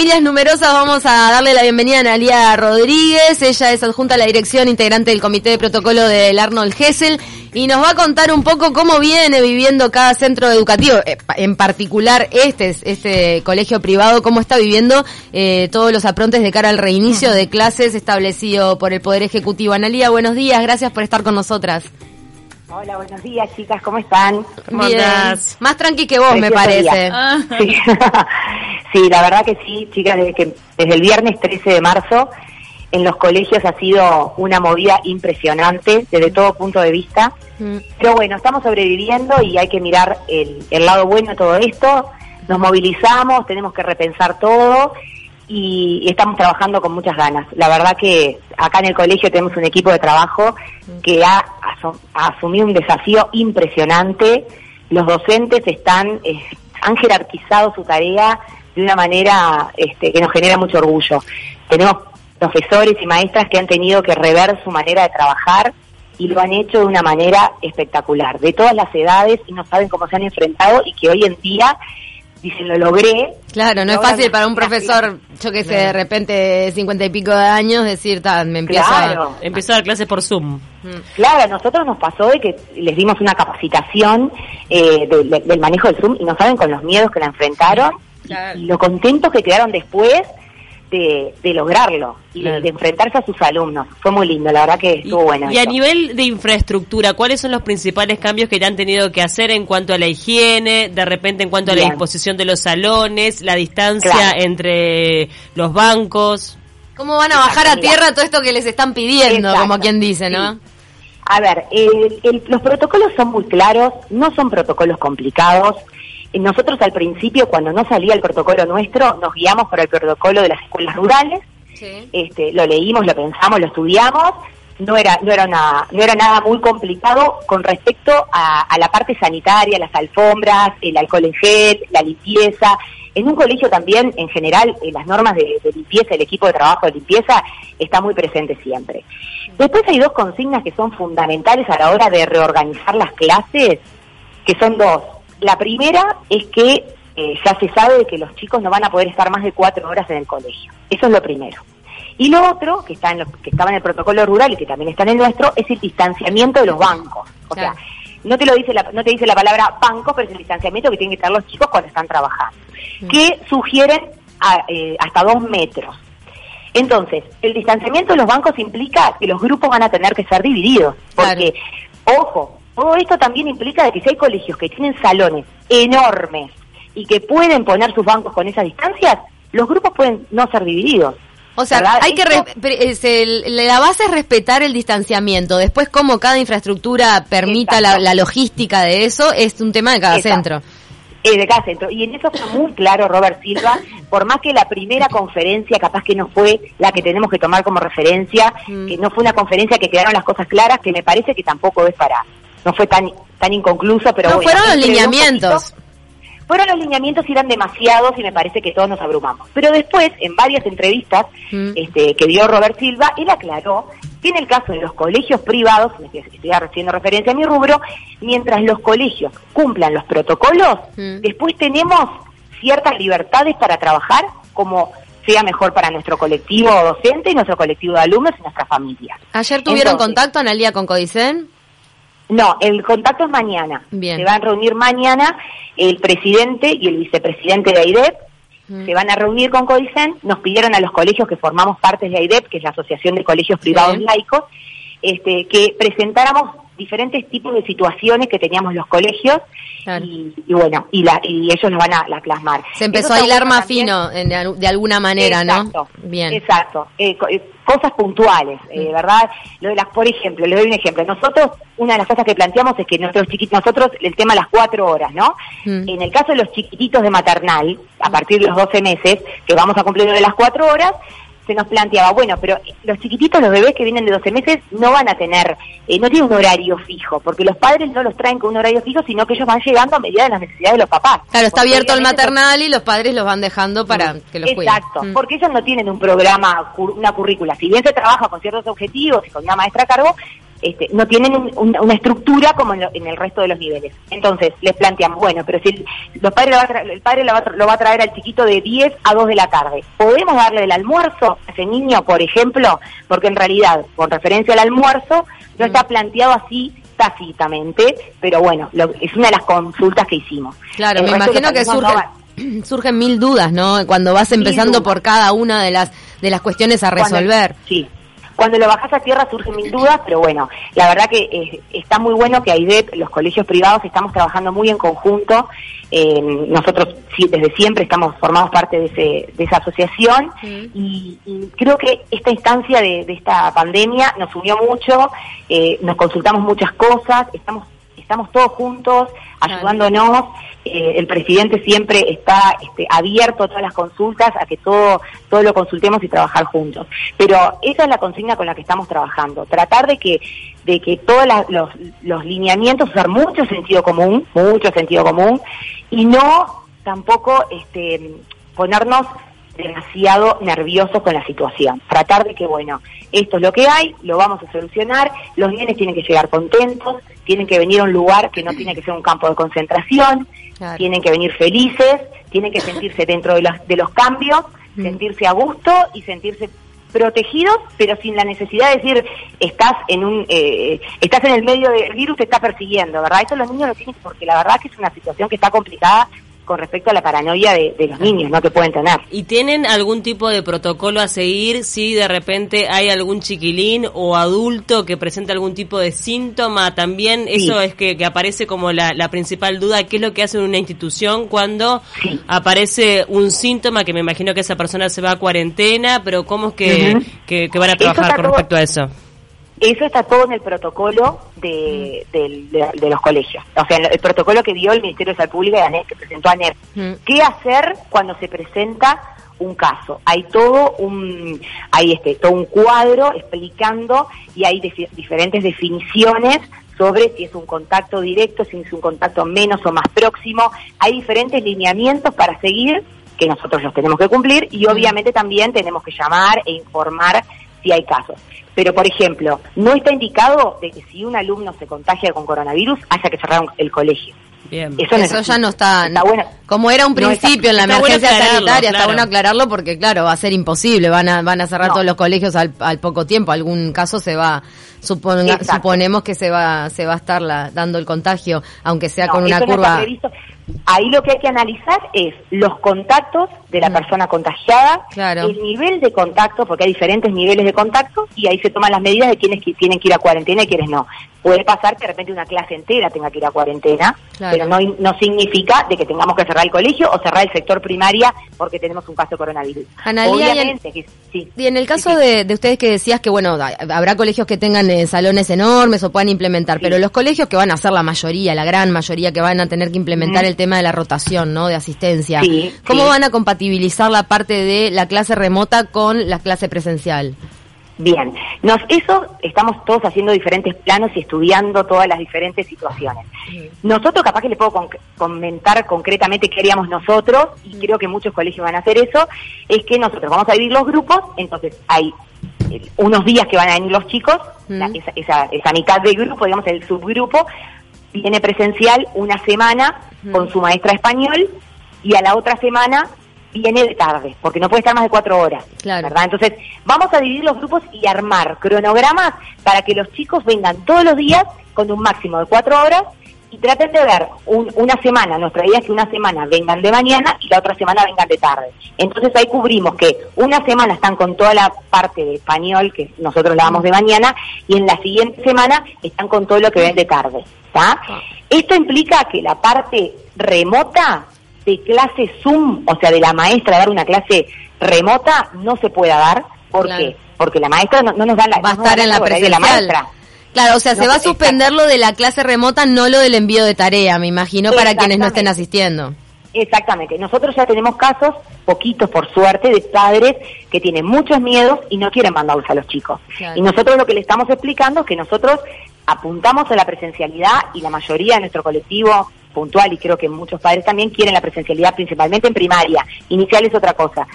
familias numerosas vamos a darle la bienvenida a Analia Rodríguez. Ella es adjunta a la dirección integrante del Comité de Protocolo del Arnold Hessel y nos va a contar un poco cómo viene viviendo cada centro educativo, eh, en particular este, este colegio privado, cómo está viviendo eh, todos los aprontes de cara al reinicio de clases establecido por el Poder Ejecutivo. Analia, buenos días, gracias por estar con nosotras. Hola, buenos días, chicas, ¿cómo están? Bien. Más tranqui que vos, me parece. Sí. la verdad que sí, chicas, desde, que, desde el viernes 13 de marzo en los colegios ha sido una movida impresionante desde todo punto de vista. Mm. Pero bueno, estamos sobreviviendo y hay que mirar el, el lado bueno de todo esto. Nos movilizamos, tenemos que repensar todo y, estamos trabajando con muchas ganas. La verdad que acá en el colegio tenemos un equipo de trabajo que ha, asumido un desafío impresionante. Los docentes están eh, han jerarquizado su tarea de una manera este, que nos genera mucho orgullo. Tenemos profesores y maestras que han tenido que rever su manera de trabajar y lo han hecho de una manera espectacular, de todas las edades y no saben cómo se han enfrentado y que hoy en día dicen lo logré. Claro, no es fácil para un profesor, yo que sé, de repente cincuenta y pico de años, decir, me empiezo, a, empezó a dar clases por Zoom. Mm. Claro, a nosotros nos pasó de que les dimos una capacitación eh, del manejo del Zoom y no saben con los miedos que la enfrentaron y lo contentos que quedaron después de, lograrlo y de, enfrentarse a sus alumnos. Fue muy lindo, la verdad que estuvo bueno. Y a nivel de infraestructura, ¿cuáles son los principales cambios que te han tenido que hacer en cuanto a la higiene, de repente en cuanto a la disposición de los salones, la distancia entre los bancos? ¿Cómo van a bajar a tierra todo esto que les están pidiendo, como quien dice, no? A ver, los protocolos son muy claros, no son protocolos complicados. Nosotros al principio, cuando no salía el protocolo nuestro, nos guiamos por el protocolo de las escuelas rurales. Este, lo leímos, lo pensamos, lo estudiamos. No era, no era una, no era nada muy complicado con respecto a, la parte sanitaria, las alfombras, el alcohol en gel, la limpieza. En un colegio también, en general, en las normas de, de, limpieza, el equipo de trabajo de limpieza está muy presente siempre. Después hay dos consignas que son fundamentales a la hora de reorganizar las clases, que son dos. La primera es que eh, ya se sabe que los chicos no van a poder estar más de cuatro horas en el colegio. Eso es lo primero. Y lo otro, que, está en que estaba en el protocolo rural y que también está en el nuestro, es el distanciamiento de los bancos. O sea, no te lo dice la, no te dice la palabra banco, pero es el distanciamiento que tienen que tener los chicos cuando están trabajando, mm. que sugieren eh, hasta dos metros. Entonces, el distanciamiento de los bancos implica que los grupos van a tener que ser divididos, porque, ojo, todo esto también implica de que si hay colegios que tienen salones enormes y que pueden poner sus bancos con esas distancias, los grupos pueden no ser divididos. O sea, hay que la base es respetar el distanciamiento. Después, cómo cada infraestructura permita la, logística de eso, es un tema de cada centro. Es de cada centro. Y en eso fue muy claro Robert Silva, por más que la primera conferencia capaz que no fue la que tenemos que tomar como referencia, mm. que no fue una conferencia que quedaron las cosas claras, que me parece que tampoco es para no fue tan tan inconcluso, pero no, fueron los lineamientos. Fueron los lineamientos y eran demasiados y me parece que todos nos abrumamos. Pero después, en varias entrevistas mm. este, que dio Robert Silva, él aclaró que en el caso de los colegios privados, estoy haciendo referencia a mi rubro, mientras los colegios cumplan los protocolos, mm. después tenemos ciertas libertades para trabajar como sea mejor para nuestro colectivo docente y nuestro colectivo de alumnos y nuestra familia. ¿Ayer tuvieron contacto, Analia, con Codicen? No, el contacto es mañana. Se van a reunir mañana el presidente y el vicepresidente de AIDEP. Mm. Se van a reunir con Codicen. Nos pidieron a los colegios que formamos parte de AIDEP, que es la Asociación de Colegios Privados Laicos, este, que presentáramos diferentes tipos de situaciones que teníamos los colegios y, bueno, y, la, y ellos lo van a plasmar. Se empezó a hilar más fino de, alguna manera, exacto, ¿no? Bien. Exacto. Eh, eh, cosas puntuales, eh, mm. ¿verdad? Lo de las, por ejemplo, le doy un ejemplo. Nosotros, una de las cosas que planteamos es que nuestros chiquitos, nosotros, el tema de las cuatro horas, ¿no? Mm. En el caso de los chiquititos de maternal, a partir de los 12 meses, que vamos a cumplir de las cuatro horas, se nos planteaba, bueno, pero los chiquititos, los bebés que vienen de 12 meses, no van a tener, eh, no tienen un horario fijo, porque los padres no los traen con un horario fijo, sino que ellos van llegando a medida de las necesidades de los papás. Claro, está abierto el maternal y los padres los van dejando para que los cuiden. Exacto, mm. porque ellos no tienen un programa, una currícula. Si bien se trabaja con ciertos objetivos y con una maestra a cargo, este, no tienen una estructura como en, el resto de los niveles. Entonces, les planteamos, bueno, pero si los padres el padre lo va, a traer al chiquito de 10 a 2 de la tarde, ¿podemos darle el almuerzo a ese niño, por ejemplo? Porque en realidad, con referencia al almuerzo, no está planteado así tácitamente, pero bueno, es una de las consultas que hicimos. Claro, me imagino que surgen mil dudas, ¿no? Cuando vas empezando por cada una de las de las cuestiones a resolver. sí, cuando lo bajas a tierra surgen mil dudas, pero bueno, la verdad que eh, está muy bueno que AIDEP, los colegios privados, estamos trabajando muy en conjunto. nosotros sí, desde siempre estamos formamos parte de, ese, de esa asociación y, creo que esta instancia de, esta pandemia nos unió mucho, eh, nos consultamos muchas cosas, estamos estamos todos juntos ayudándonos. Eh, el presidente siempre está este, abierto a todas las consultas, a que todo, todo lo consultemos y trabajar juntos. Pero esa es la consigna con la que estamos trabajando, tratar de que, de que todos los, los lineamientos, usar mucho sentido común, mucho sentido común, y no tampoco este, ponernos demasiado nerviosos con la situación. Tratar de que, bueno, esto es lo que hay, lo vamos a solucionar, los niños tienen que llegar contentos, tienen que venir a un lugar que no tiene que ser un campo de concentración, tienen que venir felices, tienen que sentirse dentro de los, de los cambios, mm. sentirse a gusto y sentirse protegidos, pero sin la necesidad de decir estás en un eh, estás en el medio del virus te está persiguiendo, ¿verdad? Eso los niños lo tienen porque la verdad que es una situación que está complicada con respecto a la paranoia de, los niños, ¿no? Que pueden tener. ¿Y tienen algún tipo de protocolo a seguir si de repente hay algún chiquilín o adulto que presenta algún tipo de síntoma? También eso es que, aparece como la, principal duda, ¿qué es lo que hace una institución cuando aparece un síntoma que me imagino que esa persona se va a cuarentena, pero cómo es que, van a trabajar con respecto a eso? Eso está todo en el protocolo de, mm. los colegios. O sea, el, protocolo que dio el Ministerio de Salud Pública y que presentó ANER. Mm. ¿Qué hacer cuando se presenta un caso? Hay todo un, hay este, todo un cuadro explicando y hay diferentes definiciones sobre si es un contacto directo, si es un contacto menos o más próximo. Hay diferentes lineamientos para seguir que nosotros los tenemos que cumplir y mm. obviamente también tenemos que llamar e informar si hay casos. Pero, por ejemplo, no está indicado de que si un alumno se contagia con coronavirus haya que cerrar el colegio. Bien. Eso, ya no está, bueno. Como era un principio en la emergencia sanitaria, está bueno aclararlo porque, claro, va a ser imposible. Van a, van a cerrar todos los colegios al, poco tiempo. Algún caso se va, suponemos que se va, se va a estar dando el contagio, aunque sea con una curva. Ahí lo que hay que analizar es los contactos de la mm. persona contagiada, el nivel de contacto, porque hay diferentes niveles de contacto, y ahí se toman las medidas de quienes tienen que ir a cuarentena y quienes no. Puede pasar que de repente una clase entera tenga que ir a cuarentena, pero no, no significa de que tengamos que cerrar el colegio o cerrar el sector primaria porque tenemos un caso de coronavirus. Obviamente, y en, el caso De, ustedes que decías que, bueno, habrá colegios que tengan eh, salones enormes o puedan implementar, pero los colegios que van a ser la mayoría, la gran mayoría que van a tener que implementar el tema de la rotación, ¿no? De asistencia. ¿Cómo van a compatibilizar la parte de la clase remota con la clase presencial? Bien, nos, eso estamos todos haciendo diferentes planos y estudiando todas las diferentes situaciones. Nosotros, capaz que le puedo comentar concretamente qué haríamos nosotros, y creo que muchos colegios van a hacer eso, es que nosotros vamos a dividir los grupos, entonces hay eh, unos días que van a venir los chicos, esa, esa, mitad del grupo, digamos el subgrupo, viene presencial una semana con su maestra español y a la otra semana viene de tarde, porque no puede estar más de cuatro horas, ¿verdad? Entonces, vamos a dividir los grupos y armar cronogramas para que los chicos vengan todos los días con un máximo de cuatro horas y traten de ver una semana, nuestra idea es que una semana vengan de mañana y la otra semana vengan de tarde. Entonces ahí cubrimos que una semana están con toda la parte de español que nosotros la damos de mañana y en la siguiente semana están con todo lo que ven de tarde. ¿está? Ah. Esto implica que la parte remota de clase Zoom, o sea, de la maestra dar una clase remota, no se pueda dar. ¿Por qué? Porque la maestra no, nos da la... Va a estar en la presencial. De la maestra. Claro, o sea, se va a suspender lo de la clase remota, no lo del envío de tarea, me imagino, para quienes no estén asistiendo. Exactamente. Nosotros ya tenemos casos, poquitos por suerte, de padres que tienen muchos miedos y no quieren mandarlos a los chicos. Y nosotros lo que le estamos explicando es que nosotros apuntamos a la presencialidad y la mayoría de nuestro colectivo puntual y creo que muchos padres también quieren la presencialidad principalmente en primaria. Inicial es otra cosa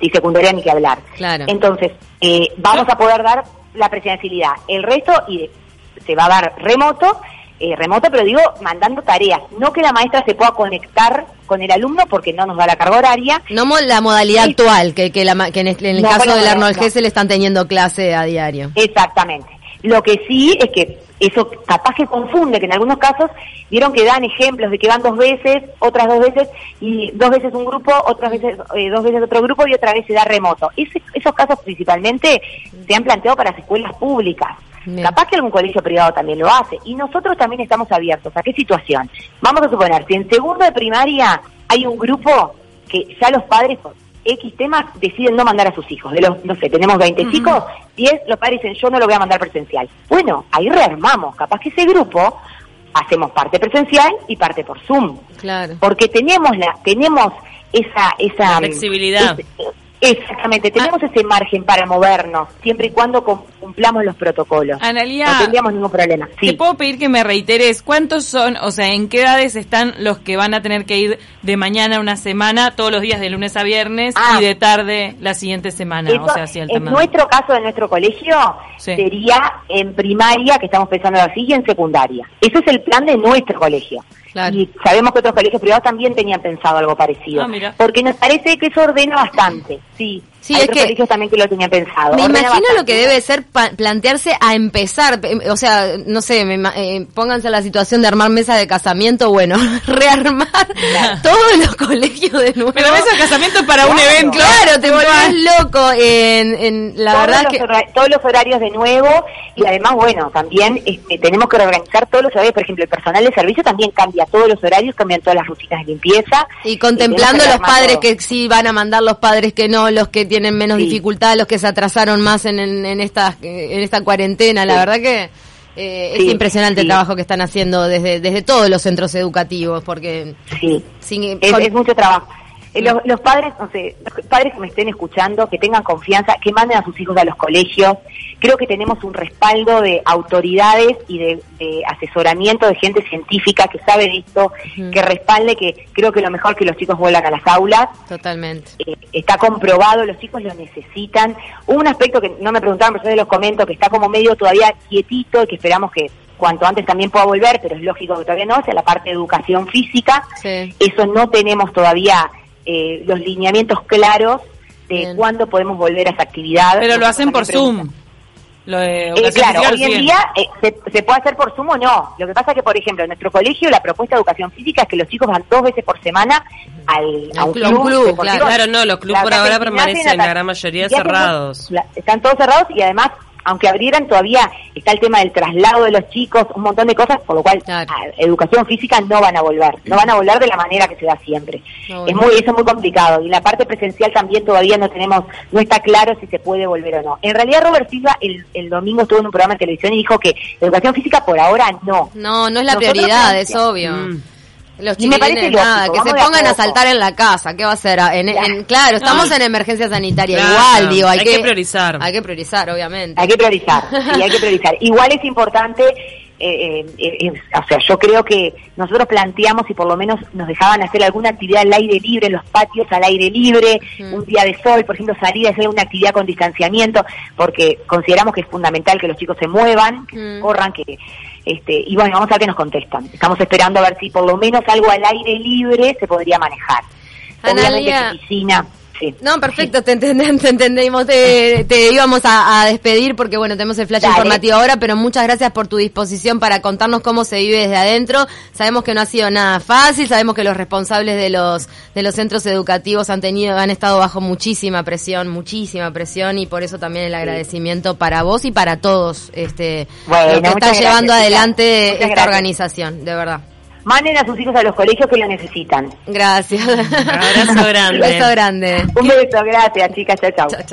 y secundaria ni que hablar. Entonces, eh, vamos a poder dar la presencialidad. El resto, y se va a dar remoto, eh, remoto, pero digo, mandando tareas. No que la maestra se pueda conectar con el alumno porque no nos da la carga horaria. No la modalidad actual, que, que, la, que en, el caso del Arnold no. le están teniendo clase a diario. Exactamente. Lo que sí es que eso capaz que confunde, que en algunos casos vieron que dan ejemplos de que van dos veces, otras dos veces, y dos veces un grupo, otras veces eh, dos veces otro grupo y otra vez se da remoto. esos casos principalmente se han planteado para las escuelas públicas. Capaz que algún colegio privado también lo hace. Y nosotros también estamos abiertos. ¿A qué situación? Vamos a suponer, si en segundo de primaria hay un grupo que ya los padres X temas deciden no mandar a sus hijos. De los, no sé, tenemos 20 chicos, 10 los padres dicen yo no lo voy a mandar presencial. Bueno, ahí rearmamos. Capaz que ese grupo hacemos parte presencial y parte por Zoom. Claro. Porque tenemos la, tenemos esa, esa flexibilidad. Exactamente, tenemos ah. ese margen para movernos, siempre y cuando cumplamos los protocolos. Analia, no tendríamos ningún problema. ¿Te puedo pedir que me reiteres cuántos son, o sea, en qué edades están los que van a tener que ir de mañana a una semana, todos los días de lunes a viernes ah. y de tarde la siguiente semana? o sea, En nuestro caso, de nuestro colegio, sería en primaria, que estamos pensando así, y en secundaria. Ese es el plan de nuestro colegio. Y sabemos que otros colegios privados también tenían pensado algo parecido. Ah, porque nos parece que eso ordena bastante, sí. Sí, es que colegios también que lo tenían pensado. Me imagino lo que debe ser plantearse a empezar, o sea, no sé, me, eh, pónganse a la situación de armar mesa de casamiento, bueno, rearmar todos los colegios de nuevo. Pero mesa de casamiento para un evento. Claro, te volvés loco. En, en la verdad que todos los horarios de nuevo y además, bueno, también este, tenemos que reorganizar todos los horarios. Por ejemplo, el personal de servicio también cambia todos los horarios, cambian todas las rutinas de limpieza. Y contemplando los padres que sí van a mandar, los padres que no, los que tienen menos dificultad, los que se atrasaron más en, en, esta, en esta cuarentena. La verdad que eh, es impresionante el trabajo que están haciendo desde, desde todos los centros educativos, porque... Sí, es, mucho trabajo. Eh, los, los, padres, no sé, los padres que me estén escuchando, que tengan confianza, que manden a sus hijos a los colegios, creo que tenemos un respaldo de autoridades y de, asesoramiento de gente científica que sabe de esto, que respalde que creo que lo mejor que los chicos vuelan a las aulas. Totalmente. Eh, está comprobado, los chicos lo necesitan. un aspecto que no me preguntaron, pero yo los comento, que está como medio todavía quietito y que esperamos que cuanto antes también pueda volver, pero es lógico que todavía no, es la parte de educación física. Eso no tenemos todavía eh, los lineamientos claros de cuándo podemos volver a esa actividad. Pero lo hacen por Zoom. Lo de eh, claro, hoy en día eh, se, puede hacer por Zoom o no. Lo que pasa es que, por ejemplo, en nuestro colegio la propuesta de educación física es que los chicos van dos veces por semana al, a un club. claro. no, los clubes por ahora permanecen la gran mayoría cerrados. están todos cerrados y además aunque abrieran todavía está el tema del traslado de los chicos, un montón de cosas, por lo cual educación física no van a volver, no van a volver de la manera que se da siempre. es muy eso es muy complicado y la parte presencial también todavía no tenemos no está claro si se puede volver o no. En realidad Robert Silva el, el domingo estuvo en un programa de televisión y dijo que educación física por ahora no. No, no es la prioridad, es obvio. Mm. Los me parece nada, que se pongan a saltar en la casa, ¿qué va a hacer? En, claro, estamos en emergencia sanitaria, igual, digo, hay, que, priorizar. Hay que priorizar, obviamente. Hay que priorizar, sí, hay que priorizar. Igual es importante, eh, eh, eh, o sea, yo creo que nosotros planteamos y por lo menos nos dejaban hacer alguna actividad al aire libre, en los patios al aire libre, un día de sol, por ejemplo, salir a hacer una actividad con distanciamiento, porque consideramos que es fundamental que los chicos se muevan, que corran, que este, y bueno, vamos a ver qué nos contestan. Estamos esperando a ver si por lo menos algo al aire libre se podría manejar. Analia, piscina. No, perfecto, te, entendemos. Te, íbamos a, despedir porque, bueno, tenemos el flash informativo ahora, pero muchas gracias por tu disposición para contarnos cómo se vive desde adentro. Sabemos que no ha sido nada fácil, sabemos que los responsables de los de los centros educativos han tenido han estado bajo muchísima presión, muchísima presión y por eso también el agradecimiento para vos y para todos este que están llevando adelante esta organización, de verdad manden a sus hijos a los colegios que lo necesitan. Gracias. Un abrazo grande. Un beso grande. Un beso, gracias chicas, chao, chao. chao, chao.